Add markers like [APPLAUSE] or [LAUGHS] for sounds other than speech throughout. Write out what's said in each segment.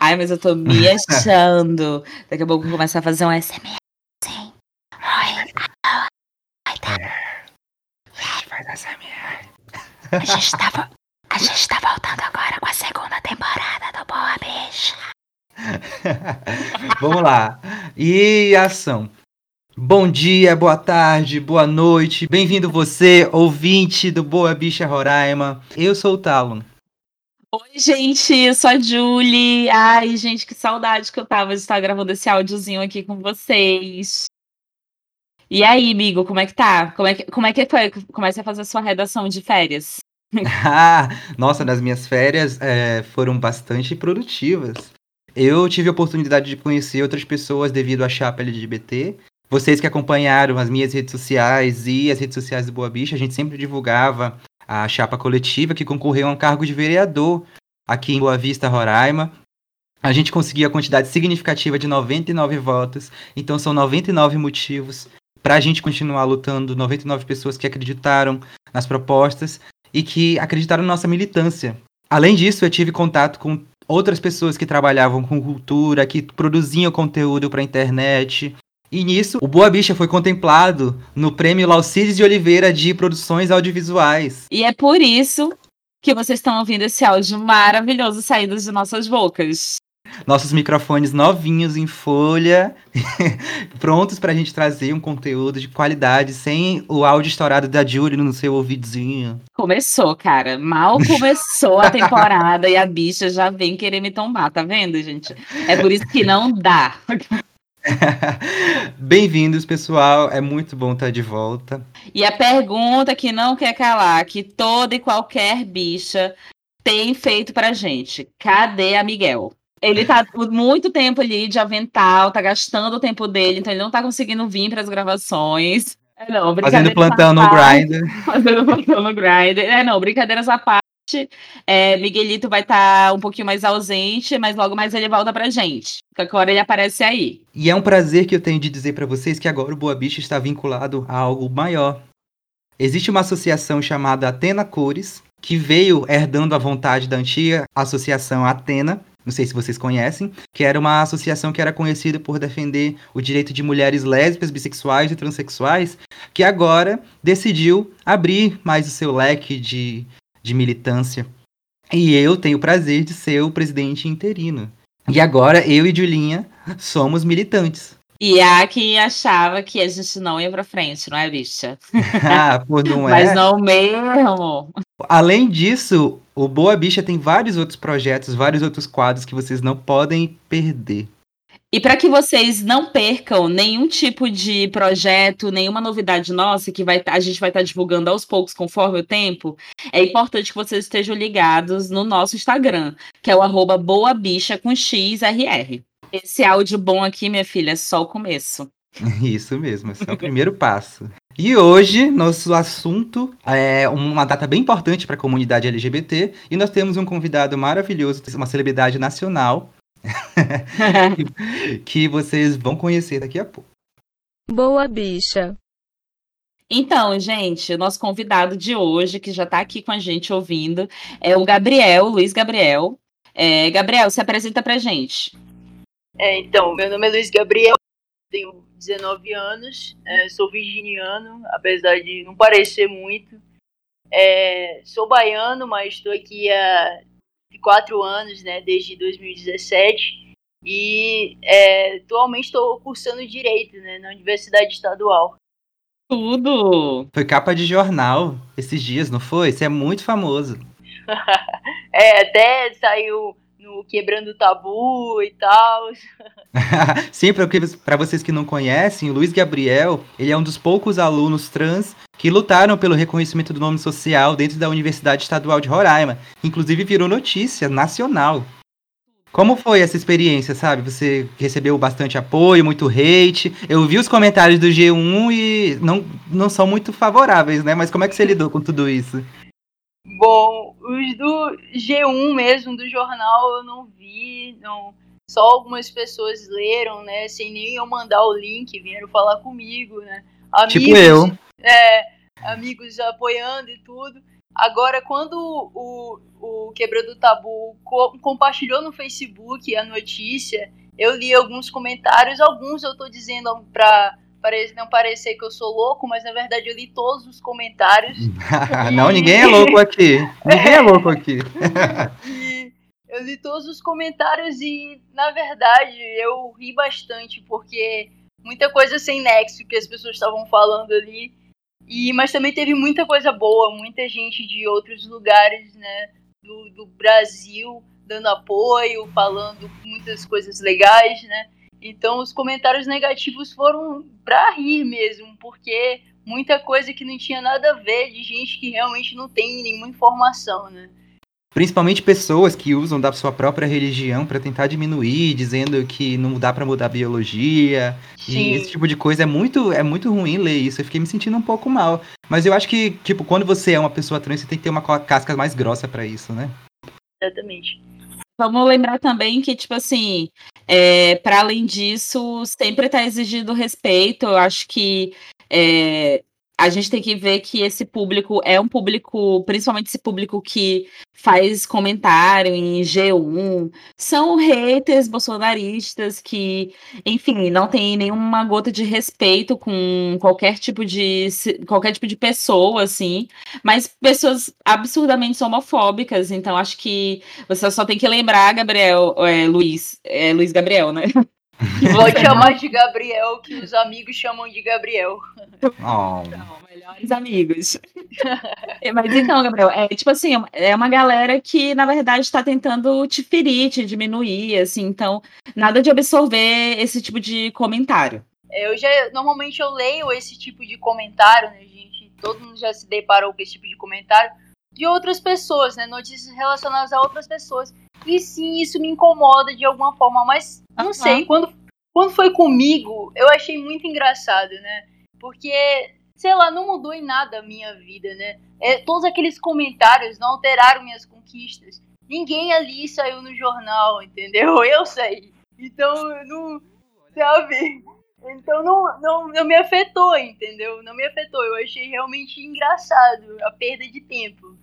Ai, mas eu tô me [LAUGHS] achando. Daqui a pouco começar a fazer um SMR. Sim. Oi. Faz SMR. A gente tá, a gente tá voltando agora com a segunda temporada do Boa Bicha. [LAUGHS] Vamos lá. E ação. Bom dia, boa tarde, boa noite. Bem-vindo você, ouvinte do Boa Bicha Roraima. Eu sou o Talon. Oi, gente, eu sou a Julie. Ai, gente, que saudade que eu tava de estar gravando esse áudiozinho aqui com vocês. E aí, amigo, como é que tá? Como é que, como é que foi? Comece a fazer a sua redação de férias. [LAUGHS] ah, nossa, nas minhas férias é, foram bastante produtivas. Eu tive a oportunidade de conhecer outras pessoas devido à chapa LGBT. Vocês que acompanharam as minhas redes sociais e as redes sociais do Boa Bicha, a gente sempre divulgava a chapa coletiva que concorreu a um cargo de vereador aqui em Boa Vista, Roraima. A gente conseguiu a quantidade significativa de 99 votos, então são 99 motivos para a gente continuar lutando, 99 pessoas que acreditaram nas propostas e que acreditaram na nossa militância. Além disso, eu tive contato com outras pessoas que trabalhavam com cultura, que produziam conteúdo para a internet. E nisso, o Boa Bicha foi contemplado no prêmio Laucides de Oliveira de Produções Audiovisuais. E é por isso que vocês estão ouvindo esse áudio maravilhoso saindo de nossas bocas. Nossos microfones novinhos em folha, [LAUGHS] prontos para a gente trazer um conteúdo de qualidade, sem o áudio estourado da Julie no seu ouvidinho. Começou, cara. Mal começou a temporada e a bicha já vem querer me tombar, tá vendo, gente? É por isso que não dá. [LAUGHS] Bem-vindos, pessoal. É muito bom estar de volta. E a pergunta que não quer calar, que toda e qualquer bicha tem feito pra gente: cadê a Miguel? Ele tá [LAUGHS] muito tempo ali de avental, tá gastando o tempo dele, então ele não tá conseguindo vir para as gravações. É, não, fazendo plantão no Grindr. Fazendo plantão no Grindr. É, não, brincadeiras à parte. É, Miguelito vai estar tá um pouquinho mais ausente, mas logo mais ele volta pra gente. Qualquer hora ele aparece aí. E é um prazer que eu tenho de dizer para vocês que agora o Boa Bicha está vinculado a algo maior. Existe uma associação chamada Atena Cores, que veio herdando a vontade da antiga associação Atena, não sei se vocês conhecem, que era uma associação que era conhecida por defender o direito de mulheres lésbicas, bissexuais e transexuais, que agora decidiu abrir mais o seu leque de, de militância. E eu tenho o prazer de ser o presidente interino. E agora eu e Julinha somos militantes. E há quem achava que a gente não ia pra frente, não é, bicha? [LAUGHS] ah, por não [LAUGHS] é. Mas não mesmo. Além disso, o Boa Bicha tem vários outros projetos, vários outros quadros que vocês não podem perder. E para que vocês não percam nenhum tipo de projeto, nenhuma novidade nossa que vai, a gente vai estar tá divulgando aos poucos conforme o tempo, é importante que vocês estejam ligados no nosso Instagram, que é o arroba com XRR. Esse áudio bom aqui, minha filha, é só o começo. [LAUGHS] Isso mesmo, esse é o primeiro passo. E hoje, nosso assunto é uma data bem importante para a comunidade LGBT e nós temos um convidado maravilhoso, uma celebridade nacional, [LAUGHS] que, vocês vão conhecer daqui a pouco. Boa bicha. Então, gente, o nosso convidado de hoje, que já está aqui com a gente ouvindo, é o Gabriel, Luiz Gabriel. É, Gabriel, se apresenta pra gente. É, então, meu nome é Luiz Gabriel, tenho 19 anos, é, sou virginiano, apesar de não parecer muito. É, sou baiano, mas estou aqui há quatro anos, né, desde 2017. E é, atualmente estou cursando Direito né, na Universidade Estadual. Tudo! Foi capa de jornal esses dias, não foi? Você é muito famoso. [LAUGHS] é, até saiu no Quebrando o Tabu e tal. [LAUGHS] Sim, para vocês que não conhecem, o Luiz Gabriel, ele é um dos poucos alunos trans que lutaram pelo reconhecimento do nome social dentro da Universidade Estadual de Roraima. Inclusive virou notícia nacional. Como foi essa experiência, sabe? Você recebeu bastante apoio, muito hate. Eu vi os comentários do G1 e não, não são muito favoráveis, né? Mas como é que você lidou com tudo isso? Bom, os do G1 mesmo, do jornal, eu não vi, não. Só algumas pessoas leram, né? Sem nem eu mandar o link, vieram falar comigo, né? Amigos, tipo eu. É, amigos apoiando e tudo. Agora, quando o, o Quebra do Tabu co compartilhou no Facebook a notícia, eu li alguns comentários, alguns eu tô dizendo pra não parecer que eu sou louco, mas na verdade eu li todos os comentários. [LAUGHS] não, ninguém é louco aqui. Ninguém é louco aqui. [LAUGHS] e eu li todos os comentários e, na verdade, eu ri bastante, porque muita coisa sem nexo que as pessoas estavam falando ali. E, mas também teve muita coisa boa, muita gente de outros lugares, né, do, do Brasil dando apoio, falando muitas coisas legais, né? Então os comentários negativos foram pra rir mesmo, porque muita coisa que não tinha nada a ver de gente que realmente não tem nenhuma informação, né? Principalmente pessoas que usam da sua própria religião para tentar diminuir, dizendo que não dá para mudar a biologia. Sim. E esse tipo de coisa é muito, é muito ruim ler isso. Eu fiquei me sentindo um pouco mal. Mas eu acho que, tipo, quando você é uma pessoa trans, você tem que ter uma casca mais grossa para isso, né? Exatamente. Vamos lembrar também que, tipo assim, é, para além disso, sempre está exigindo respeito. Eu acho que é, a gente tem que ver que esse público é um público, principalmente esse público que faz comentário em G1, são haters bolsonaristas que, enfim, não tem nenhuma gota de respeito com qualquer tipo de qualquer tipo de pessoa, assim, mas pessoas absurdamente homofóbicas. Então, acho que você só tem que lembrar, Gabriel, é, Luiz, é, Luiz Gabriel, né? [LAUGHS] [LAUGHS] Vou chamar de Gabriel, que os amigos chamam de Gabriel. Oh. Então, melhores amigos. [LAUGHS] Mas então, Gabriel, é tipo assim, é uma galera que, na verdade, está tentando te ferir, te diminuir, assim, então, nada de absorver esse tipo de comentário. Eu já, normalmente eu leio esse tipo de comentário, né, gente? Todo mundo já se deparou com esse tipo de comentário de outras pessoas, né? Notícias relacionadas a outras pessoas. E sim, isso me incomoda de alguma forma, mas não sei, quando, quando foi comigo, eu achei muito engraçado, né? Porque, sei lá, não mudou em nada a minha vida, né? É, todos aqueles comentários não alteraram minhas conquistas. Ninguém ali saiu no jornal, entendeu? [LAUGHS] Eu saí. Então, não. Sabe? Então não, não, não me afetou, entendeu? Não me afetou. Eu achei realmente engraçado a perda de tempo.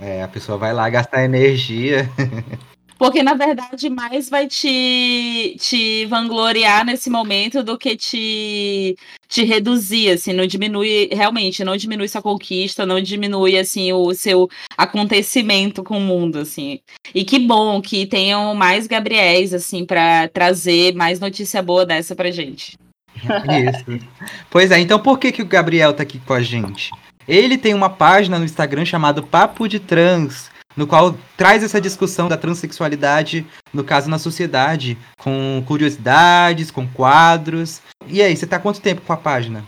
É, a pessoa vai lá gastar energia. [LAUGHS] Porque, na verdade, mais vai te, te vangloriar nesse momento do que te, te reduzir, assim, não diminui, realmente, não diminui sua conquista, não diminui, assim, o seu acontecimento com o mundo, assim. E que bom que tenham mais Gabriéis, assim, para trazer mais notícia boa dessa pra gente. Isso. Pois é, então por que, que o Gabriel tá aqui com a gente? Ele tem uma página no Instagram chamado Papo de Trans, no qual traz essa discussão da transexualidade, no caso na sociedade, com curiosidades, com quadros. E aí, você tá quanto tempo com a página?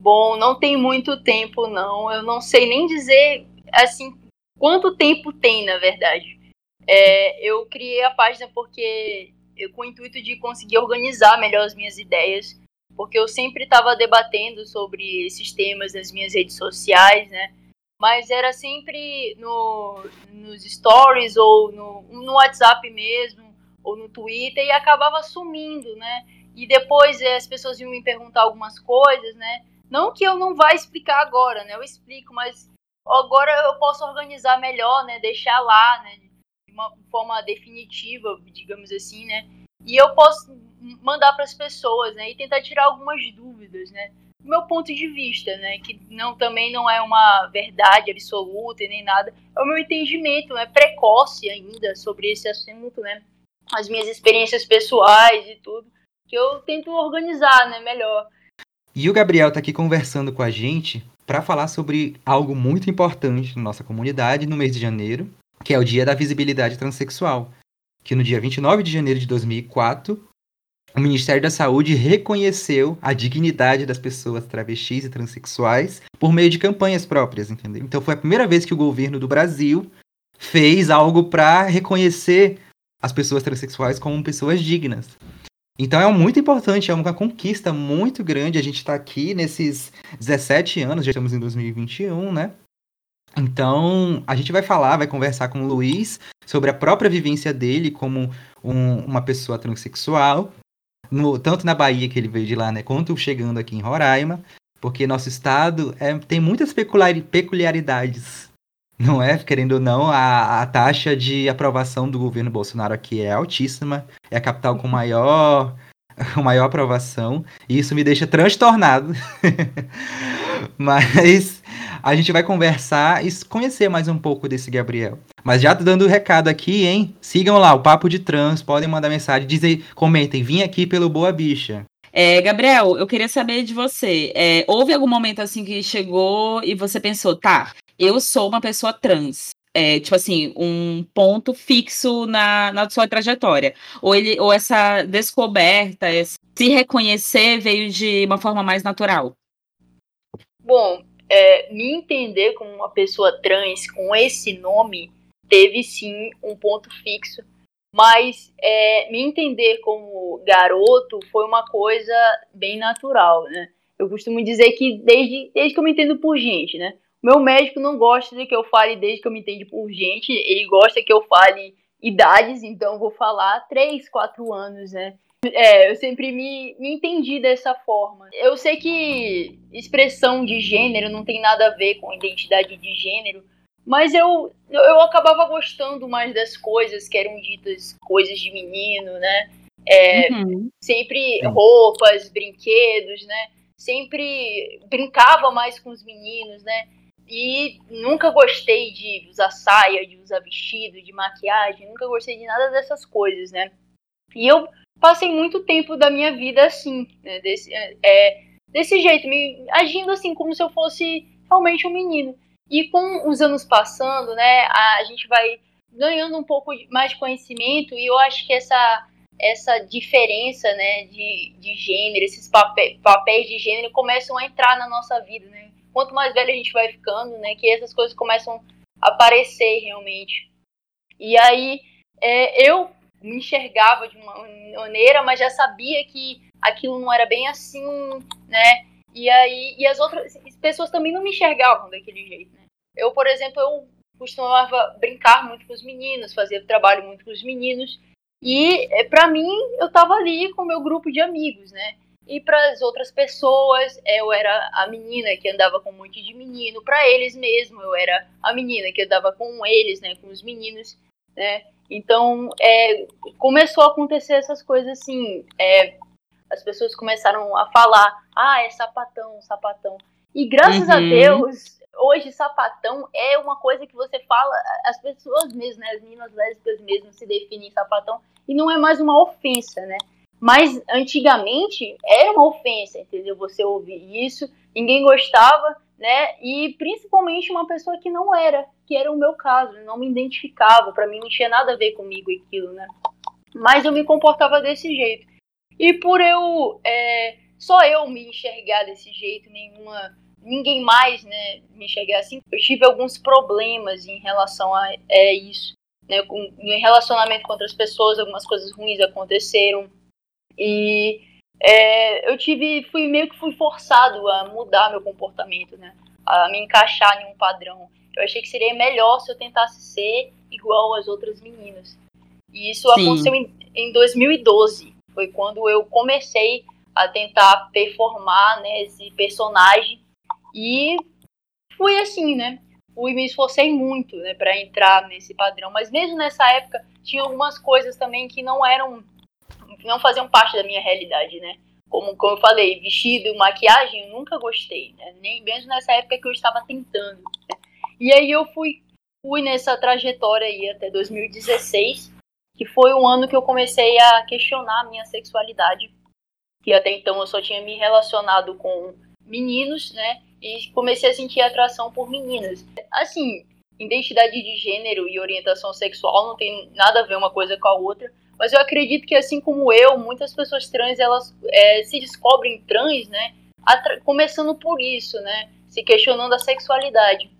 Bom, não tem muito tempo não. Eu não sei nem dizer assim quanto tempo tem, na verdade. É, eu criei a página porque eu, com o intuito de conseguir organizar melhor as minhas ideias, porque eu sempre estava debatendo sobre esses temas nas minhas redes sociais, né? Mas era sempre no, nos stories ou no, no WhatsApp mesmo, ou no Twitter, e acabava sumindo, né? E depois eh, as pessoas iam me perguntar algumas coisas, né? Não que eu não vá explicar agora, né? Eu explico, mas agora eu posso organizar melhor, né? Deixar lá, né? De uma forma definitiva, digamos assim, né? E eu posso mandar para as pessoas, né? E tentar tirar algumas dúvidas, né? Meu ponto de vista, né? Que não, também não é uma verdade absoluta e nem nada. É o meu entendimento, é precoce ainda sobre esse assunto, né? As minhas experiências pessoais e tudo, que eu tento organizar, né? Melhor. E o Gabriel tá aqui conversando com a gente para falar sobre algo muito importante na nossa comunidade no mês de janeiro, que é o Dia da Visibilidade Transsexual, que no dia 29 de janeiro de 2004 o Ministério da Saúde reconheceu a dignidade das pessoas travestis e transexuais por meio de campanhas próprias, entendeu? Então foi a primeira vez que o governo do Brasil fez algo para reconhecer as pessoas transexuais como pessoas dignas. Então é muito importante, é uma conquista muito grande. A gente está aqui nesses 17 anos, já estamos em 2021, né? Então a gente vai falar, vai conversar com o Luiz sobre a própria vivência dele como um, uma pessoa transexual no, tanto na Bahia, que ele veio de lá, né, quanto chegando aqui em Roraima, porque nosso estado é, tem muitas peculiaridades Não é? Querendo ou não, a, a taxa de aprovação do governo Bolsonaro aqui é altíssima. É a capital com maior, [LAUGHS] com maior aprovação. E isso me deixa transtornado. [LAUGHS] Mas a gente vai conversar e conhecer mais um pouco desse Gabriel. Mas já tô dando o recado aqui, hein? Sigam lá, o Papo de Trans, podem mandar mensagem, dizem, comentem, vim aqui pelo Boa Bicha. É, Gabriel, eu queria saber de você. É, houve algum momento assim que chegou e você pensou, tá, eu sou uma pessoa trans. É, tipo assim, um ponto fixo na, na sua trajetória. Ou, ele, ou essa descoberta, esse, se reconhecer veio de uma forma mais natural? Bom, é, me entender como uma pessoa trans com esse nome teve sim um ponto fixo, mas é, me entender como garoto foi uma coisa bem natural, né? Eu costumo dizer que desde, desde que eu me entendo por gente, né? Meu médico não gosta de que eu fale desde que eu me entendo por gente, ele gosta que eu fale idades, então eu vou falar 3, 4 anos, né? É, eu sempre me, me entendi dessa forma. Eu sei que expressão de gênero não tem nada a ver com identidade de gênero, mas eu, eu acabava gostando mais das coisas que eram ditas coisas de menino, né? É, uhum. Sempre roupas, brinquedos, né? Sempre brincava mais com os meninos, né? E nunca gostei de usar saia, de usar vestido, de maquiagem, nunca gostei de nada dessas coisas, né? E eu passei muito tempo da minha vida assim, né? Desse, é, desse jeito, me agindo assim, como se eu fosse realmente um menino. E com os anos passando, né, a gente vai ganhando um pouco mais de conhecimento e eu acho que essa essa diferença, né, de, de gênero, esses papéis, papéis de gênero começam a entrar na nossa vida, né? Quanto mais velho a gente vai ficando, né, que essas coisas começam a aparecer realmente. E aí é, eu me enxergava de uma maneira, mas já sabia que aquilo não era bem assim, né? E aí e as outras pessoas também não me enxergavam daquele jeito, né? Eu, por exemplo, eu costumava brincar muito com os meninos, fazer trabalho muito com os meninos, e é, para mim eu tava ali com o meu grupo de amigos, né? E para as outras pessoas, eu era a menina que andava com um monte de menino. Para eles mesmo, eu era a menina que andava com eles, né, com os meninos, né? Então, é, começou a acontecer essas coisas assim. É, as pessoas começaram a falar: ah, é sapatão, sapatão. E graças uhum. a Deus, hoje sapatão é uma coisa que você fala, as pessoas mesmo, né, as meninas lésbicas mesmo se definem sapatão, e não é mais uma ofensa, né? Mas antigamente era uma ofensa, entendeu? Você ouvir isso, ninguém gostava, né? E principalmente uma pessoa que não era, que era o meu caso, não me identificava, para mim não tinha nada a ver comigo aquilo, né? Mas eu me comportava desse jeito. E por eu é, só eu me enxergar desse jeito, nenhuma ninguém mais, né, me enxergar assim, eu tive alguns problemas em relação a é, isso, né, com, em relacionamento com outras pessoas, algumas coisas ruins aconteceram e é, eu tive, fui meio que fui forçado a mudar meu comportamento, né? A me encaixar em um padrão. Eu achei que seria melhor se eu tentasse ser igual às outras meninas. E isso Sim. aconteceu em, em 2012. Foi quando eu comecei a tentar performar né, esse personagem. E fui assim, né? Fui, me esforcei muito né, para entrar nesse padrão. Mas mesmo nessa época, tinha algumas coisas também que não eram não faziam parte da minha realidade, né? Como, como eu falei, vestido, maquiagem, eu nunca gostei, né? Nem mesmo nessa época que eu estava tentando. E aí eu fui, fui nessa trajetória aí até 2016, que foi o ano que eu comecei a questionar a minha sexualidade, que até então eu só tinha me relacionado com meninos, né? E comecei a sentir atração por meninas. Assim, identidade de gênero e orientação sexual não tem nada a ver uma coisa com a outra, mas eu acredito que, assim como eu, muitas pessoas trans elas é, se descobrem trans, né? Começando por isso, né? Se questionando a sexualidade.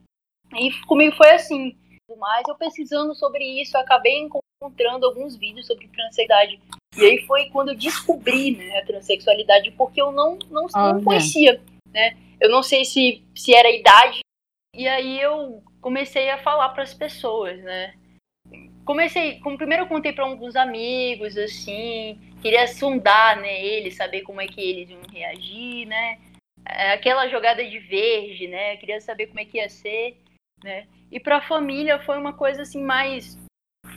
E comigo foi assim. Mas eu pesquisando sobre isso, acabei encontrando alguns vídeos sobre transexualidade. E aí foi quando eu descobri né, a transexualidade, porque eu não, não, ah, não conhecia, né? Eu não sei se, se era idade. E aí eu comecei a falar para as pessoas, né? Comecei, como primeiro eu contei para alguns amigos, assim, queria sondar, né, saber como é que eles iam reagir, né, é, aquela jogada de verde, né, queria saber como é que ia ser, né, E para a família foi uma coisa assim mais,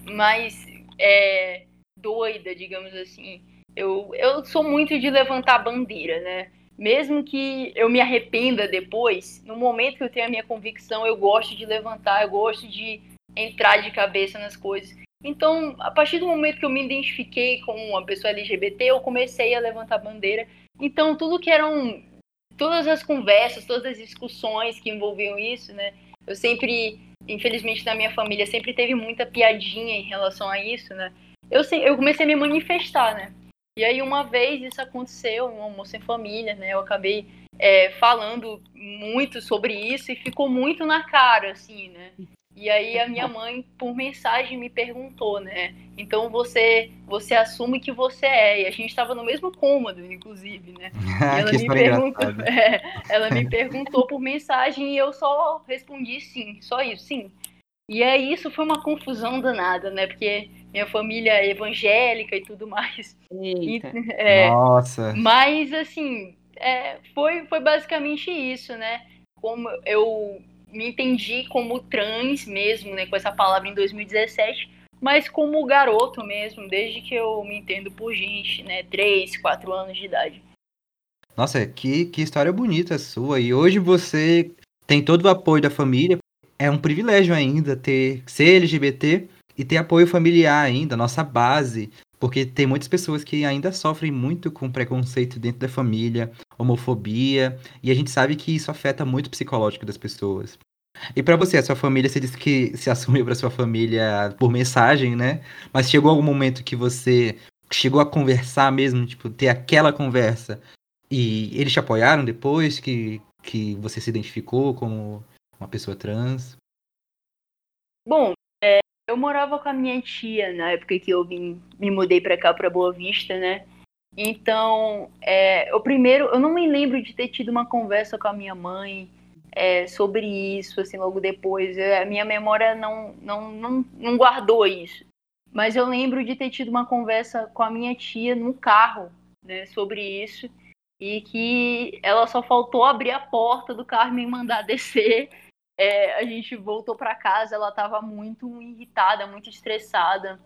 mais é, doida, digamos assim. Eu, eu sou muito de levantar bandeira, né? Mesmo que eu me arrependa depois, no momento que eu tenho a minha convicção, eu gosto de levantar, eu gosto de entrar de cabeça nas coisas. Então, a partir do momento que eu me identifiquei com uma pessoa LGBT, eu comecei a levantar bandeira. Então, tudo que eram todas as conversas, todas as discussões que envolviam isso, né? Eu sempre, infelizmente na minha família, sempre teve muita piadinha em relação a isso, né? Eu, eu comecei a me manifestar, né? E aí uma vez isso aconteceu, um almoço em família, né? Eu acabei é, falando muito sobre isso e ficou muito na cara, assim, né? E aí a minha mãe, por mensagem, me perguntou, né? Então você você assume que você é. E a gente estava no mesmo cômodo, inclusive, né? [LAUGHS] E ela, me perguntou, [LAUGHS] é, ela me perguntou por mensagem e eu só respondi sim, só isso, sim. E aí isso foi uma confusão danada, né? Porque minha família é evangélica e tudo mais. E, é, Nossa. Mas assim, é, foi, foi basicamente isso, né? Como eu me entendi como trans mesmo, né, com essa palavra em 2017, mas como garoto mesmo, desde que eu me entendo por gente, né, 3, 4 anos de idade. Nossa, que, que história bonita sua. E hoje você tem todo o apoio da família. É um privilégio ainda ter ser LGBT e ter apoio familiar ainda, nossa base. Porque tem muitas pessoas que ainda sofrem muito com preconceito dentro da família, homofobia, e a gente sabe que isso afeta muito o psicológico das pessoas. E para você, a sua família, você disse que [LAUGHS] se assumiu para sua família por mensagem, né? Mas chegou algum momento que você chegou a conversar mesmo, tipo, ter aquela conversa e eles te apoiaram depois que, que você se identificou como uma pessoa trans? Bom, eu morava com a minha tia na época que eu vim, me mudei para cá, para Boa Vista, né? Então, é, o primeiro, eu não me lembro de ter tido uma conversa com a minha mãe é, sobre isso, assim, logo depois. É, a minha memória não, não, não, não guardou isso. Mas eu lembro de ter tido uma conversa com a minha tia no carro, né, sobre isso, e que ela só faltou abrir a porta do carro e me mandar [LAUGHS] descer. É, a gente voltou para casa, ela estava muito irritada, muito estressada,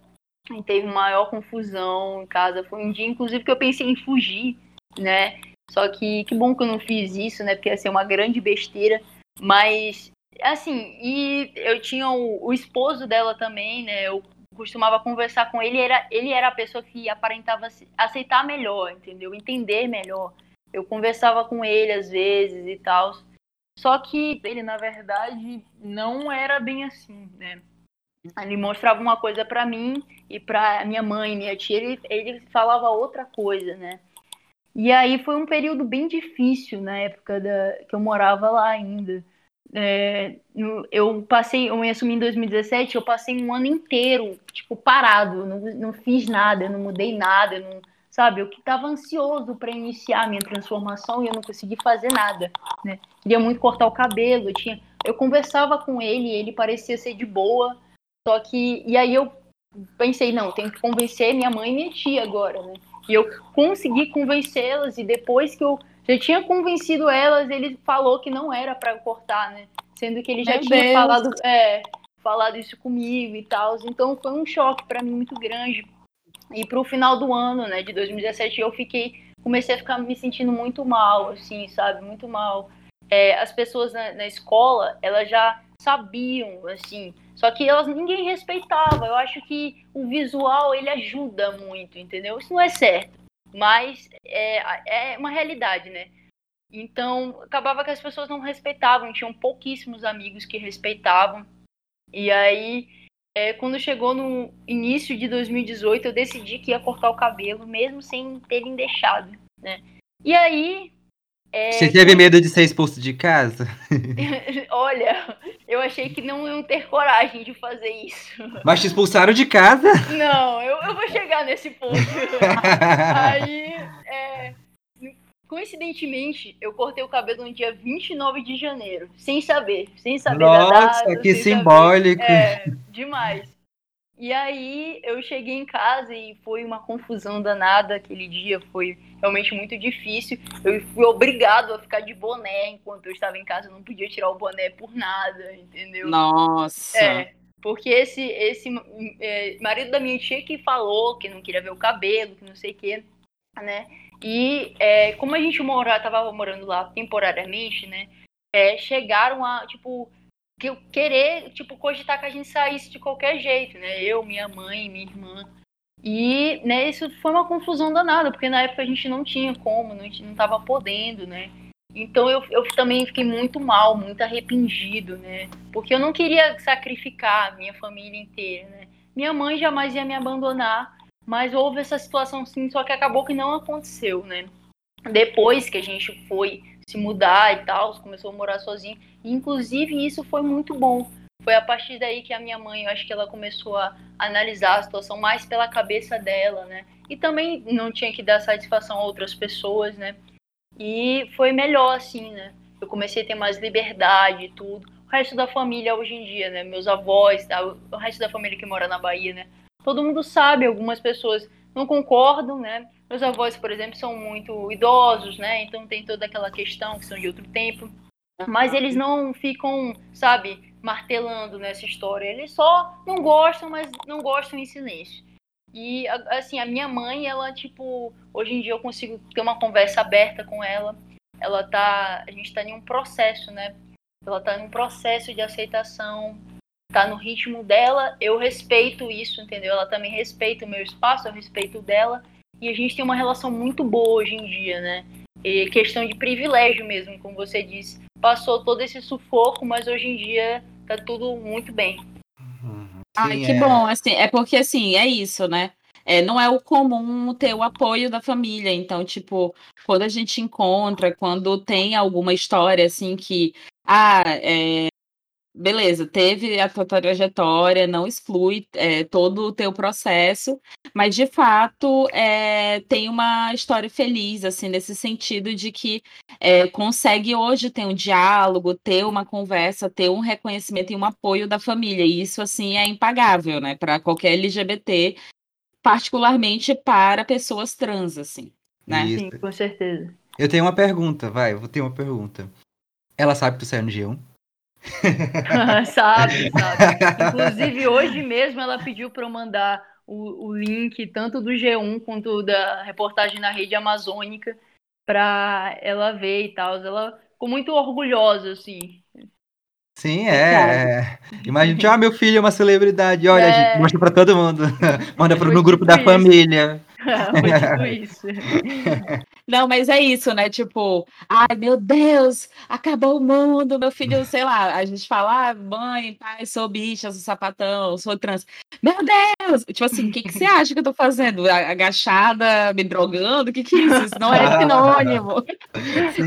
e teve maior confusão em casa. Foi um dia, inclusive, que eu pensei em fugir, né? Só que que bom que eu não fiz isso, né? Porque ia ser uma grande besteira. Mas, assim, e eu tinha o, o esposo dela também, né? Eu costumava conversar com ele, era, ele era a pessoa que aparentava aceitar melhor, entendeu? Entender melhor. Eu conversava com ele às vezes e tal. Só que ele, na verdade, não era bem assim, né? Ele mostrava uma coisa para mim e para minha mãe, minha tia, ele, ele falava outra coisa, né? E aí foi um período bem difícil na época da, que eu morava lá ainda. É, eu passei, eu me assumi em 2017, eu passei um ano inteiro, tipo, parado, não, não fiz nada, não mudei nada, não, sabe? Eu que estava ansioso para iniciar a minha transformação e eu não consegui fazer nada, né? Queria muito cortar o cabelo, eu tinha, eu conversava com ele, ele parecia ser de boa, só que e aí eu pensei, não, tenho que convencer minha mãe e minha tia agora, né? E eu consegui convencê-las, e depois que eu já tinha convencido elas, ele falou que não era para cortar, né? Sendo que ele já Meu tinha Deus. falado, é, falado isso comigo e tal. Então foi um choque para mim muito grande. E pro final do ano, né, de 2017, eu fiquei, comecei a ficar me sentindo muito mal, assim, sabe? Muito mal. É, as pessoas na, na escola, elas já sabiam, assim, só que elas ninguém respeitava. Eu acho que o visual ele ajuda muito, entendeu? Isso não é certo, mas é, é uma realidade, né? Então acabava que as pessoas não respeitavam, tinham pouquíssimos amigos que respeitavam. E aí, é, quando chegou no início de 2018, eu decidi que ia cortar o cabelo, mesmo sem terem deixado, né? E aí é, Você teve medo de ser expulso de casa? [LAUGHS] Olha, eu achei que não iam ter coragem de fazer isso. Mas te expulsaram de casa? Não, eu, eu vou chegar nesse ponto. [LAUGHS] Aí, é, coincidentemente, eu cortei o cabelo no dia 29 de janeiro, sem saber, sem saber Nossa, da data. que simbólico. Saber. É, demais. E aí eu cheguei em casa e foi uma confusão danada aquele dia, foi realmente muito difícil. Eu fui obrigado a ficar de boné enquanto eu estava em casa, eu não podia tirar o boné por nada, entendeu? Nossa. É, porque esse esse é, marido da minha tia que falou que não queria ver o cabelo, que não sei o quê, né? E é, como a gente mora, tava morando lá temporariamente, né? É, chegaram a, tipo, querer, tipo, cogitar que a gente saísse de qualquer jeito, né? Eu, minha mãe, minha irmã. E, né, isso foi uma confusão danada, porque na época a gente não tinha como, não, não tava podendo, né? Então eu, eu também fiquei muito mal, muito arrependido, né? Porque eu não queria sacrificar a minha família inteira, né? Minha mãe jamais ia me abandonar, mas houve essa situação sim, só que acabou que não aconteceu, né? Depois que a gente foi se mudar e tal, começou a morar sozinho. Inclusive, isso foi muito bom. Foi a partir daí que a minha mãe, eu acho que ela começou a analisar a situação mais pela cabeça dela, né? E também não tinha que dar satisfação a outras pessoas, né? E foi melhor assim, né? Eu comecei a ter mais liberdade e tudo. O resto da família hoje em dia, né? Meus avós, o resto da família que mora na Bahia, né? Todo mundo sabe, algumas pessoas não concordam, né? Meus avós, por exemplo, são muito idosos, né? Então tem toda aquela questão que são de outro tempo. Mas eles não ficam, sabe, martelando nessa história. Eles só não gostam, mas não gostam em silêncio. E, assim, a minha mãe, ela, tipo, hoje em dia eu consigo ter uma conversa aberta com ela. Ela tá. A gente tá em um processo, né? Ela tá em um processo de aceitação, tá no ritmo dela. Eu respeito isso, entendeu? Ela também respeita o meu espaço, eu respeito o dela. E a gente tem uma relação muito boa hoje em dia, né? E questão de privilégio mesmo, como você disse. Passou todo esse sufoco, mas hoje em dia tá tudo muito bem. Uhum. Ai, que é... bom, assim, é porque assim, é isso, né? É, não é o comum ter o apoio da família. Então, tipo, quando a gente encontra, quando tem alguma história assim que ah, é, beleza, teve a tua trajetória, não exclui é, todo o teu processo, mas de fato é, tem uma história feliz, assim, nesse sentido de que é, consegue hoje ter um diálogo, ter uma conversa, ter um reconhecimento e um apoio da família. E isso, assim, é impagável, né, para qualquer LGBT, particularmente para pessoas trans, assim, né? Isso. Sim, com certeza. Eu tenho uma pergunta, vai, eu vou ter uma pergunta. Ela sabe que tu saiu no G1? [LAUGHS] sabe, sabe. [LAUGHS] Inclusive, hoje mesmo ela pediu para eu mandar o, o, link tanto do G1 quanto da reportagem na rede amazônica para ela ver e tal. Ela ficou muito orgulhosa, assim. Sim, é. é. Imagina, ah, meu filho é uma celebridade. Olha, é... gente, mostra para todo mundo. [LAUGHS] Manda pro, no grupo da família. [LAUGHS] Tipo isso. [LAUGHS] Não, mas é isso, né? Tipo, ai meu Deus, acabou o mundo, meu filho, [LAUGHS] sei lá, a gente fala, ah, mãe, pai, sou bicha, sou sapatão, sou trans. Meu Deus! Tipo assim, o que, que você acha que eu tô fazendo? Agachada, me drogando? O que, que é isso? Isso não é sinônimo.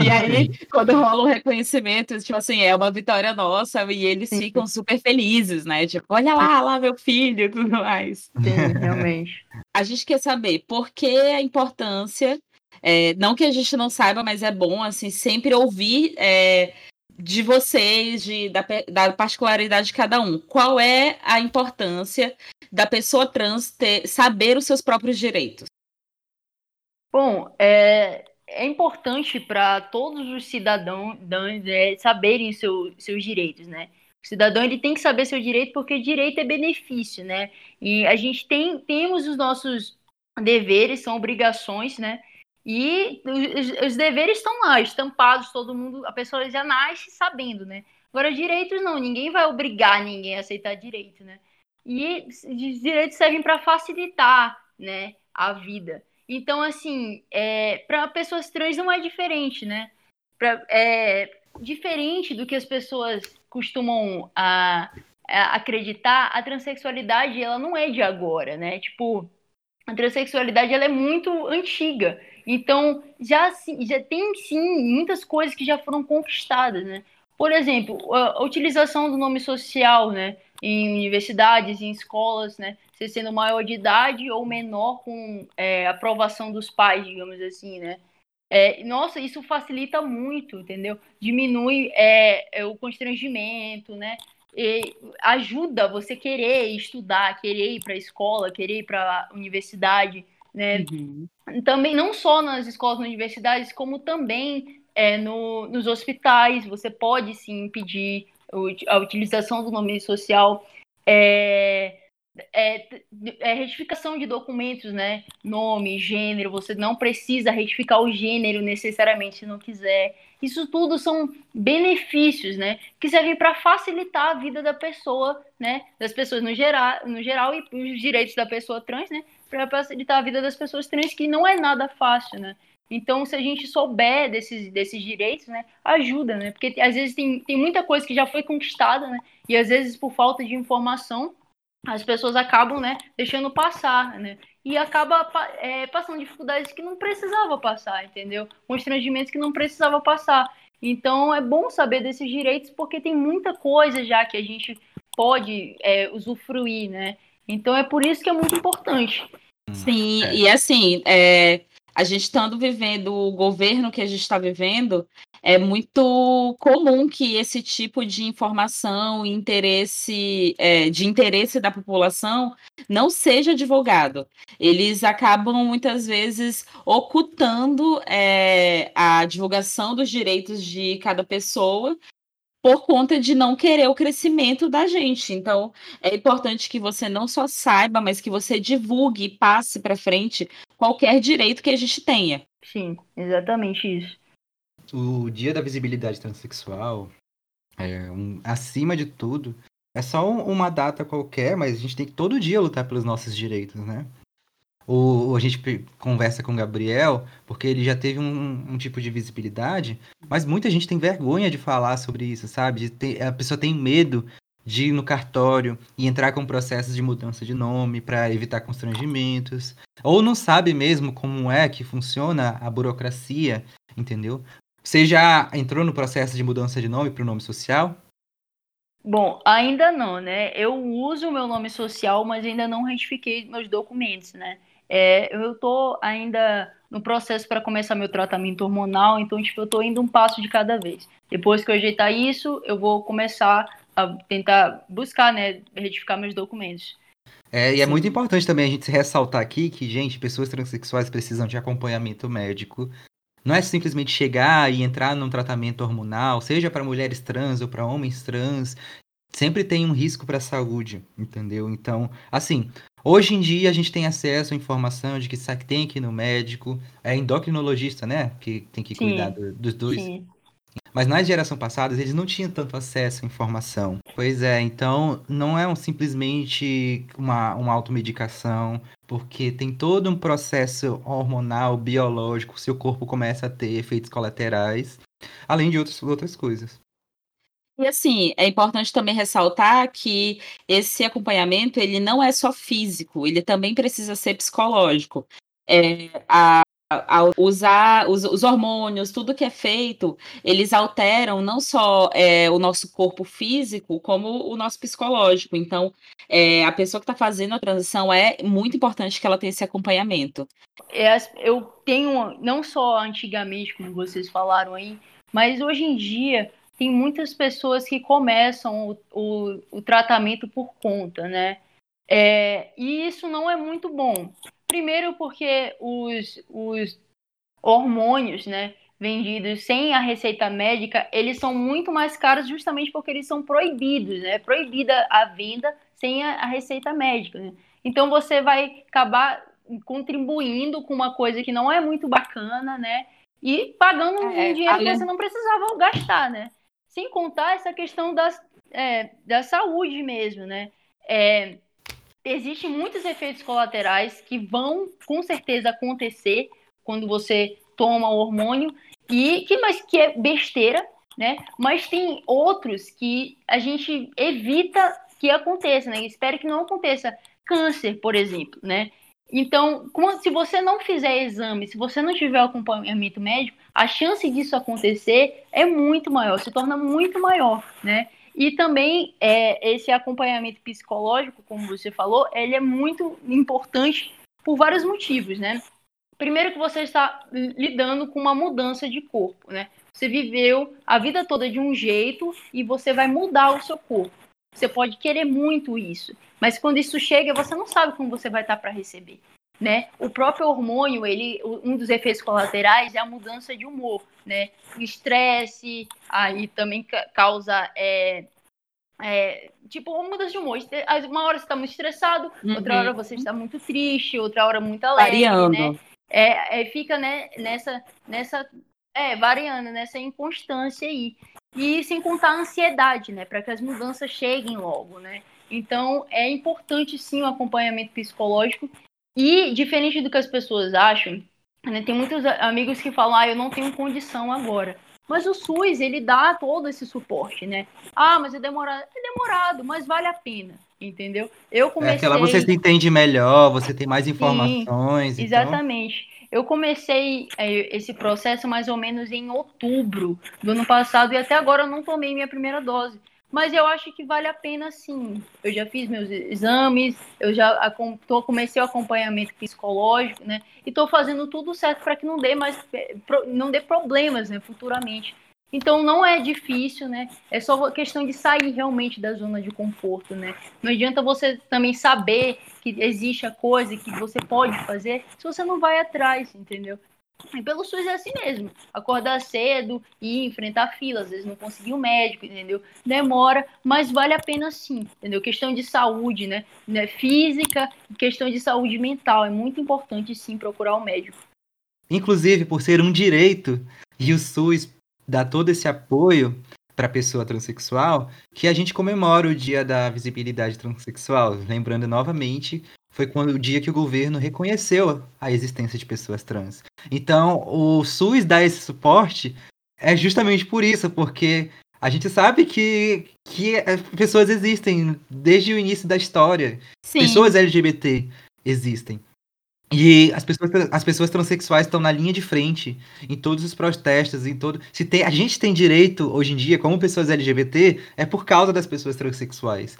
e aí, quando rola o um reconhecimento, tipo assim, é uma vitória nossa e eles ficam super felizes, né? Tipo, olha lá, lá meu filho e tudo mais. Sim, realmente. A gente quer saber por que a importância é, não que a gente não saiba, mas é bom assim sempre ouvir é, de vocês, de, da, da, particularidade de cada um. Qual é a importância da pessoa trans ter, saber os seus próprios direitos? Bom, é, é importante para todos os cidadãos é, saberem seu, seus direitos, né? O cidadão ele tem que saber seu direito porque direito é benefício, né? E a gente tem temos os nossos deveres, são obrigações, né? E os, os, deveres estão lá, estampados, todo mundo, a pessoa já nasce sabendo, né? Agora, direitos não, ninguém vai obrigar ninguém a aceitar direito, né? E os direitos servem para facilitar, né, a vida. Então, assim, é, para pessoas trans não é diferente, né? Pra, é diferente do que as pessoas costumam a, a acreditar, a transexualidade, ela não é de agora, né? Tipo, a transexualidade, ela é muito antiga. Então, já, já tem sim muitas coisas que já foram conquistadas, né? Por exemplo, a, a utilização do nome social, né? Em universidades, em escolas, né? Você sendo maior de idade ou menor com é, aprovação dos pais, digamos assim, né? É, nossa, isso facilita muito, entendeu? Diminui é, é o constrangimento, né? ajuda você querer estudar, querer ir para a escola, querer ir para a universidade, né? Uhum. Também não só nas escolas e universidades, como também é, no, nos hospitais, você pode sim pedir a utilização do nome social. É, é, é, retificação de documentos, né? Nome, gênero, você não precisa retificar o gênero necessariamente se não quiser. Isso tudo são benefícios, né? Que servem para facilitar a vida da pessoa, né? Das pessoas no geral, no geral e os direitos da pessoa trans, né? Para facilitar a vida das pessoas trans, que não é nada fácil, né? Então, se a gente souber desses, desses direitos, né, ajuda, né? Porque às vezes tem, tem muita coisa que já foi conquistada, né? E às vezes por falta de informação, as pessoas acabam, né, deixando passar, né? E acaba é, passando dificuldades que não precisava passar, entendeu? Constrangimentos que não precisava passar. Então é bom saber desses direitos porque tem muita coisa já que a gente pode é, usufruir, né? Então é por isso que é muito importante. Sim, é. e assim, é, a gente estando vivendo o governo que a gente está vivendo, é muito comum que esse tipo de informação interesse, é, de interesse da população não seja divulgado. Eles acabam muitas vezes ocultando é, a divulgação dos direitos de cada pessoa por conta de não querer o crescimento da gente. Então, é importante que você não só saiba, mas que você divulgue e passe para frente qualquer direito que a gente tenha. Sim, exatamente isso o Dia da Visibilidade Transsexual, é, um, acima de tudo, é só um, uma data qualquer, mas a gente tem que todo dia lutar pelos nossos direitos, né? O, a gente conversa com o Gabriel, porque ele já teve um, um, tipo de visibilidade, mas muita gente tem vergonha de falar sobre isso, sabe? Ter, a pessoa tem medo de ir no cartório e entrar com processos de mudança de nome para evitar constrangimentos, ou não sabe mesmo como é que funciona a burocracia, entendeu? Você já entrou no processo de mudança de nome para o nome social? Bom, ainda não, né? Eu uso o meu nome social, mas ainda não retifiquei meus documentos, né? É, eu estou ainda no processo para começar meu tratamento hormonal, então tipo, eu estou indo um passo de cada vez. Depois que eu ajeitar isso, eu vou começar a tentar buscar, né, retificar meus documentos. É, e é muito importante também a gente ressaltar aqui que, gente, pessoas transexuais precisam de acompanhamento médico não é simplesmente chegar e entrar num tratamento hormonal, seja para mulheres trans ou para homens trans, sempre tem um risco para a saúde, entendeu? Então, assim, hoje em dia a gente tem acesso à informação de que tem que ir no médico, é endocrinologista, né? Que tem que Sim. cuidar do, dos dois. Sim. Mas nas gerações passadas eles não tinham tanto acesso à informação. Pois é, então não é um, simplesmente uma, uma automedicação, porque tem todo um processo hormonal, biológico, seu corpo começa a ter efeitos colaterais, além de outras, outras coisas. E assim, é importante também ressaltar que esse acompanhamento ele não é só físico, ele também precisa ser psicológico. É, a, usar os, os, hormônios, tudo que é feito, eles alteram não só é, o nosso corpo físico, como o nosso psicológico. Então, é, a pessoa que está fazendo a transição é muito importante que ela tenha esse acompanhamento. É, eu tenho, não só antigamente, como vocês falaram aí, mas hoje em dia tem muitas pessoas que começam o, o, o tratamento por conta, né? É, e isso não é muito bom. Primeiro porque os, os hormônios, né, vendidos sem a receita médica, eles são muito mais caros justamente porque eles são proibidos, né? Proibida a venda sem a, a receita médica. Né? Então você vai acabar contribuindo com uma coisa que não é muito bacana, né? E pagando é, um dinheiro que você não precisava gastar, né? Sem contar essa questão das, é, da saúde mesmo, né? É, existem muitos efeitos colaterais que vão com certeza acontecer quando você toma o hormônio e que mas que é besteira, né? Mas tem outros que a gente evita que aconteça, né? Espero que não aconteça câncer, por exemplo, né? Então, se você não fizer exame, se você não tiver acompanhamento médico, a chance disso acontecer é muito maior, se torna muito maior, né? E também é, esse acompanhamento psicológico, como você falou, ele é muito importante por vários motivos, né? Primeiro que você está lidando com uma mudança de corpo, né? Você viveu a vida toda de um jeito e você vai mudar o seu corpo. Você pode querer muito isso, mas quando isso chega, você não sabe como você vai estar para receber. Né? O próprio hormônio, ele, um dos efeitos colaterais é a mudança de humor, né? O estresse, aí também causa é, é, tipo, uma mudança de humor. Uma hora você está muito estressado, uhum. outra hora você está muito triste, outra hora muito alegre, Variando. né? É, é, fica né, nessa, nessa, é, variando, nessa inconstância aí. E sem contar a ansiedade, né? Para que as mudanças cheguem logo, né? Então, é importante sim o acompanhamento psicológico. E, diferente do que as pessoas acham, né, tem muitos amigos que falam, ah, eu não tenho condição agora. Mas o SUS, ele dá todo esse suporte, né? Ah, mas é demorado. É demorado, mas vale a pena, entendeu? Eu comecei... É aquela você se entende melhor, você tem mais informações. Sim, então... Exatamente. Eu comecei é, esse processo mais ou menos em outubro do ano passado e até agora eu não tomei minha primeira dose. Mas eu acho que vale a pena sim. Eu já fiz meus exames, eu já tô, comecei o acompanhamento psicológico, né? E estou fazendo tudo certo para que não dê mais é, não dê problemas, né, futuramente. Então não é difícil, né? É só questão de sair realmente da zona de conforto, né? Não adianta você também saber que existe a coisa que você pode fazer se você não vai atrás, entendeu? E pelo SUS é assim mesmo. Acordar cedo e enfrentar filas, às vezes não conseguir o um médico, entendeu? Demora, mas vale a pena sim, entendeu? Questão de saúde, né? né? Física, questão de saúde mental. É muito importante sim procurar o um médico. Inclusive, por ser um direito, e o SUS dá todo esse apoio para a pessoa transexual, que a gente comemora o Dia da Visibilidade Transsexual. Lembrando novamente, foi quando o dia que o governo reconheceu a existência de pessoas trans. Então, o SUS dá esse suporte é justamente por isso, porque a gente sabe que, que é, pessoas existem desde o início da história. Sim. Pessoas LGBT existem. E as pessoas, as pessoas transexuais estão na linha de frente em todos os protestos, em todo. Se tem, a gente tem direito hoje em dia, como pessoas LGBT, é por causa das pessoas transexuais.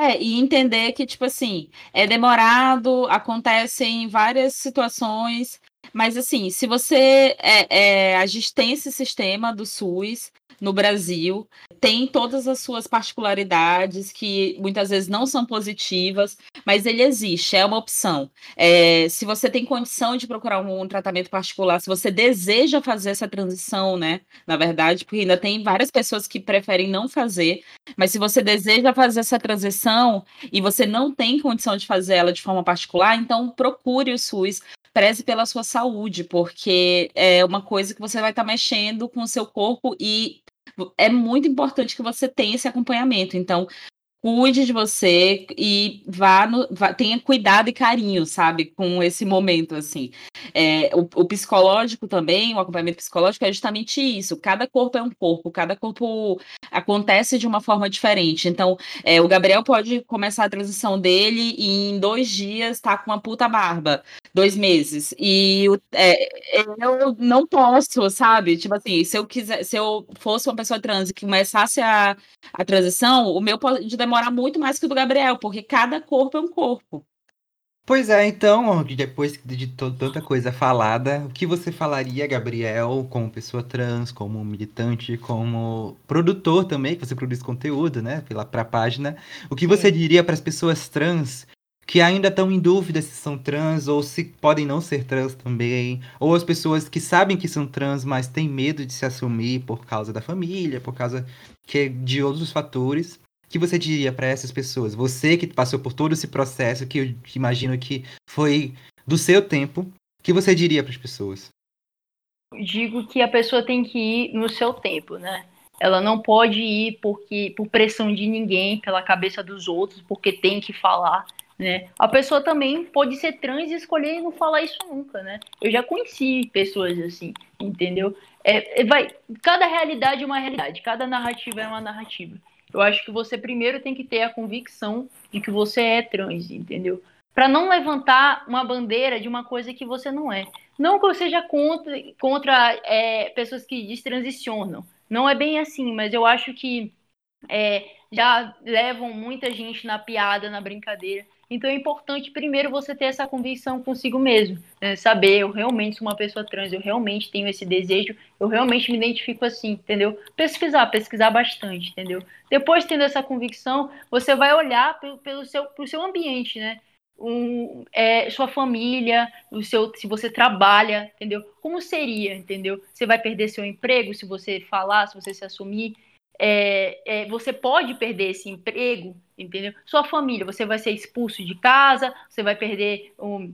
É, e entender que, tipo assim, é demorado, acontece em várias situações, mas assim, se você. É, é, a gente tem esse sistema do SUS, no Brasil, tem todas as suas particularidades que muitas vezes não são positivas, mas ele existe, é uma opção. É, se você tem condição de procurar um, um, tratamento particular, se você deseja fazer essa transição, né? Na verdade, porque ainda tem várias pessoas que preferem não fazer, mas se você deseja fazer essa transição e você não tem condição de fazer ela de forma particular, então procure o SUS, preze pela sua saúde, porque é uma coisa que você vai estar tá mexendo com o seu corpo e é muito importante que você tenha esse acompanhamento. Então, cuide de você e vá, no, vá, tenha cuidado e carinho, sabe, com esse momento, assim. É, o, o, psicológico também, o acompanhamento psicológico é justamente isso. Cada corpo é um corpo, cada corpo acontece de uma forma diferente. Então, é, o Gabriel pode começar a transição dele e em dois dias tá com uma puta barba, dois meses. E é, eu não posso, sabe? Tipo assim, se eu quiser, se eu fosse uma pessoa trans e começasse a, a transição, o meu pode demorar muito mais que o do Gabriel, porque cada corpo é um corpo. Pois é, então, depois de tanta coisa falada, o que você falaria, Gabriel, como pessoa trans, como militante, como produtor também, que você produz conteúdo, né, pela pra página, o que você diria para as pessoas trans que ainda estão em dúvida se são trans ou se podem não ser trans também, ou as pessoas que sabem que são trans, mas têm medo de se assumir por causa da família, por causa que de outros fatores que você diria para essas pessoas? Você que passou por todo esse processo, que eu imagino que foi do seu tempo, que você diria para as pessoas? Digo que a pessoa tem que ir no seu tempo, né? Ela não pode ir porque por pressão de ninguém, pela cabeça dos outros, porque tem que falar, né? A pessoa também pode ser trans e escolher não falar isso nunca, né? Eu já conheci pessoas assim, entendeu? É, é vai, cada realidade é uma realidade, cada narrativa é uma narrativa. Eu acho que você primeiro tem que ter a convicção de que você é trans, entendeu? Para não levantar uma bandeira de uma coisa que você não é. Não que eu seja contra, contra é, pessoas que destransicionam. Não é bem assim, mas eu acho que é, já levam muita gente na piada, na brincadeira. Então é importante primeiro você ter essa convicção consigo mesmo, né? saber eu realmente sou uma pessoa trans, eu realmente tenho esse desejo, eu realmente me identifico assim, entendeu? Pesquisar, pesquisar bastante, entendeu? Depois tendo essa convicção, você vai olhar pelo, pelo seu, pro seu ambiente, né? Um, é, sua família, o seu, se você trabalha, entendeu? Como seria, entendeu? Você vai perder seu emprego se você falar, se você se assumir, é, é, você pode perder esse emprego, entendeu? Sua família, você vai ser expulso de casa, você vai perder um,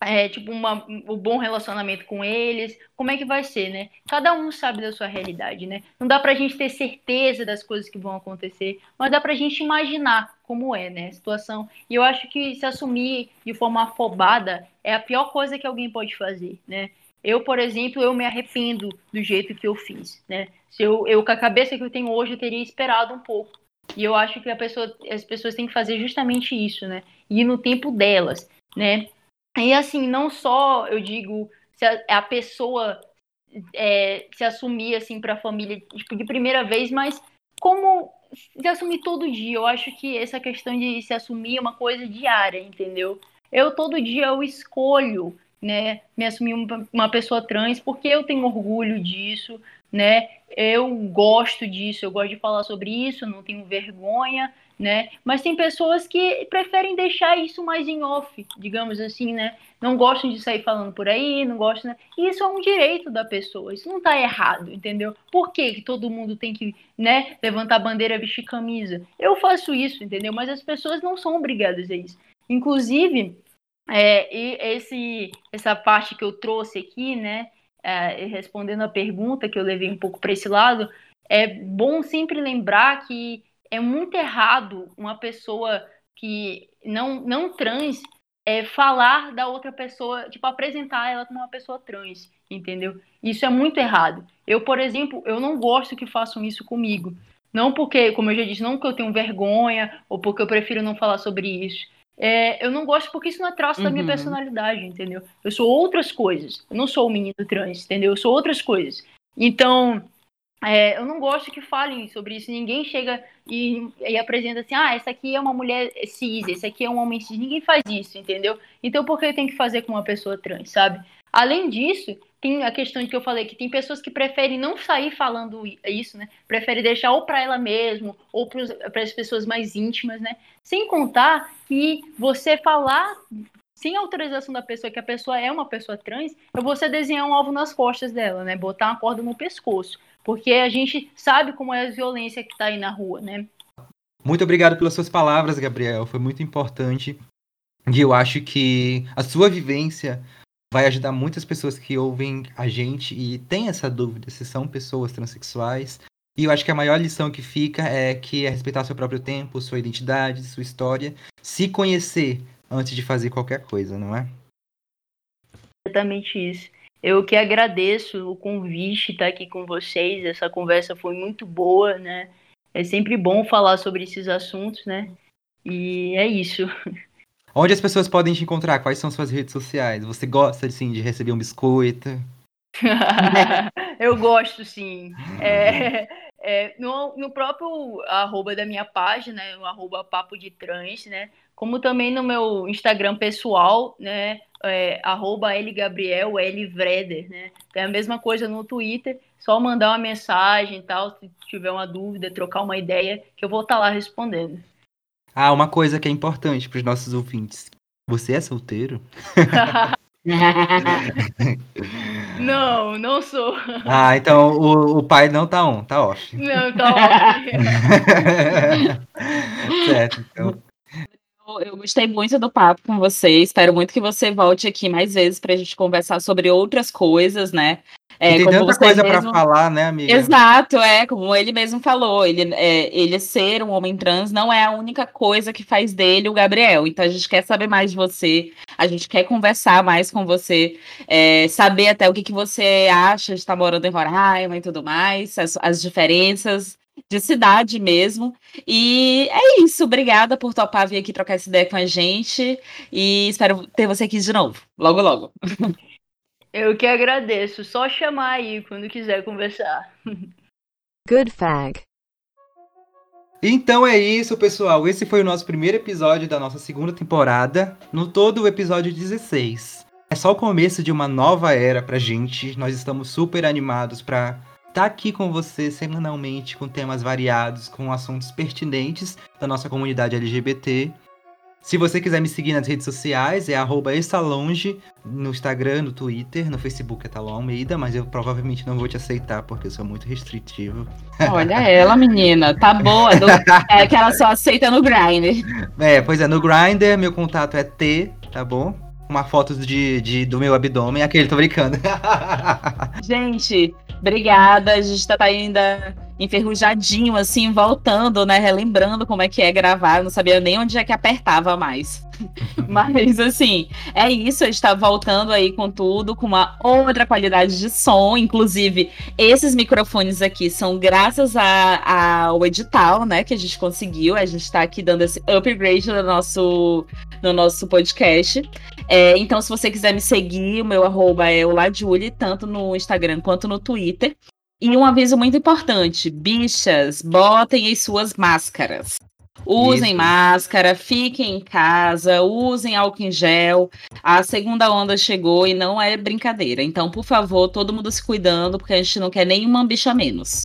é, tipo uma, um bom relacionamento com eles, como é que vai ser, né? Cada um sabe da sua realidade, né? Não dá pra gente ter certeza das coisas que vão acontecer, mas dá pra gente imaginar como é, né, a situação. E eu acho que se assumir de forma afobada é a pior coisa que alguém pode fazer, né? Eu, por exemplo, eu me arrependo do jeito que eu fiz, né? Se eu, eu com a cabeça que eu tenho hoje, eu teria esperado um pouco. E eu acho que pessoa, as pessoas têm que fazer justamente isso, né? Ir no tempo delas, né? E assim, não só eu digo se a, a pessoa é, se assumir assim para a família tipo, de primeira vez, mas como se assumir todo dia. Eu acho que essa questão de se assumir é uma coisa diária, entendeu? Eu todo dia eu escolho né, me assumir uma pessoa trans, porque eu tenho orgulho disso, né? Eu gosto disso, eu gosto de falar sobre isso, não tenho vergonha, né? Mas tem pessoas que preferem deixar isso mais em off, digamos assim, né? Não gostam de sair falando por aí, não gostam, né? E isso é um direito da pessoa, isso não tá errado, entendeu? Por que todo mundo tem que, né, levantar bandeira, vestir camisa? Eu faço isso, entendeu? Mas as pessoas não são obrigadas a isso. Inclusive, é, e esse, essa parte que eu trouxe aqui, né, é, respondendo a pergunta que eu levei um pouco para esse lado, é bom sempre lembrar que é muito errado uma pessoa que não, não trans é, falar da outra pessoa, tipo, apresentar ela como uma pessoa trans, entendeu? Isso é muito errado. Eu, por exemplo, eu não gosto que façam isso comigo. Não porque, como eu já disse, não que eu tenho vergonha ou porque eu prefiro não falar sobre isso. É, eu não gosto porque isso não é traço uhum. da minha uhum. personalidade, entendeu? Eu sou outras coisas. Eu não sou o menino trans, entendeu? Eu sou outras coisas. Então, é, eu não gosto que falem sobre isso. Ninguém chega e, e, apresenta assim: ah, essa aqui é uma mulher cis, esse aqui é um homem cis. Ninguém faz isso, entendeu? Então, por que tem que fazer com uma pessoa trans, sabe? Além disso, tem a questão de que eu falei que tem pessoas que preferem não sair falando isso, né? Preferem deixar ou para ela mesmo ou para as pessoas mais íntimas, né? Sem contar que você falar sem autorização da pessoa que a pessoa é uma pessoa trans, é você desenhar um alvo nas costas dela, né? Botar uma corda no pescoço, porque a gente sabe como é a violência que está aí na rua, né? Muito obrigado pelas suas palavras, Gabriel. Foi muito importante. E eu acho que a sua vivência vai ajudar muitas pessoas que ouvem a gente e têm essa dúvida se são pessoas transexuais. E eu acho que a maior lição que fica é que é respeitar seu próprio tempo, sua identidade, sua história, se conhecer antes de fazer qualquer coisa, não é? Exatamente isso. Eu que agradeço o convite estar aqui com vocês. Essa conversa foi muito boa, né? É sempre bom falar sobre esses assuntos, né? E é isso. [LAUGHS] Onde as pessoas podem te encontrar? Quais são suas redes sociais? Você gosta, assim, de receber um biscoito? [LAUGHS] eu gosto, sim. É, é, no, no próprio arroba da minha página, o arroba papo de trans, né? Como também no meu Instagram pessoal, né? É, arroba Lgabriel, Lvreder, né? É a mesma coisa no Twitter, só mandar uma mensagem e tal, se tiver uma dúvida, trocar uma ideia, que eu vou estar tá lá respondendo. Ah, uma coisa que é importante para os nossos ouvintes. Você é solteiro? [LAUGHS] não, não sou. Ah, então o, o pai não tá on, tá off. Não, tá off. [LAUGHS] certo, então. Eu gostei muito do papo com você. Espero muito que você volte aqui mais vezes para a gente conversar sobre outras coisas, né? É, tem tanta coisa mesmo... para falar, né, amiga? Exato, é, como ele mesmo falou, ele, é, ele ser um homem trans não é a única coisa que faz dele o Gabriel. Então a gente quer saber mais de você, a gente quer conversar mais com você, é, saber até o que, que você acha de estar morando em Roraima e tudo mais, as, as diferenças de cidade mesmo. E é isso. Obrigada por topar vir aqui trocar essa ideia com a gente. E espero ter você aqui de novo, logo, logo. [LAUGHS] Eu que agradeço. Só chamar aí quando quiser conversar. [LAUGHS] Good fag. Então é isso, pessoal. Esse foi o nosso primeiro episódio da nossa segunda temporada. No todo, o episódio 16. É só o começo de uma nova era pra gente. Nós estamos super animados pra tá aqui com você semanalmente com temas variados, com assuntos pertinentes da nossa comunidade LGBT. Se você quiser me seguir nas redes sociais, é arroba estalonge, no Instagram, no Twitter, no Facebook é Talon Almeida, mas eu provavelmente não vou te aceitar porque eu sou muito restritivo. Olha ela, menina, tá boa. Do... É que ela só aceita no Grindr. É, pois é, no Grindr meu contato é T, tá bom? Uma foto de, de, do meu abdômen, aquele, tô brincando. [LAUGHS] Gente, obrigada. A gente tá ainda enferrujadinho, assim, voltando, né? Relembrando como é que é gravar. Eu não sabia nem onde é que apertava mais. [LAUGHS] Mas, assim, é isso. A gente tá voltando aí com tudo, com uma outra qualidade de som. Inclusive, esses microfones aqui são graças a, ao edital, né? Que a gente conseguiu. A gente tá aqui dando esse upgrade no nosso, no nosso podcast. É, então, se você quiser me seguir, o meu arroba é o Ladjuli, tanto no Instagram quanto no Twitter. E um aviso muito importante: bichas, botem as suas máscaras. Usem Isso. máscara, fiquem em casa, usem álcool em gel. A segunda onda chegou e não é brincadeira. Então, por favor, todo mundo se cuidando, porque a gente não quer nenhuma bicha menos.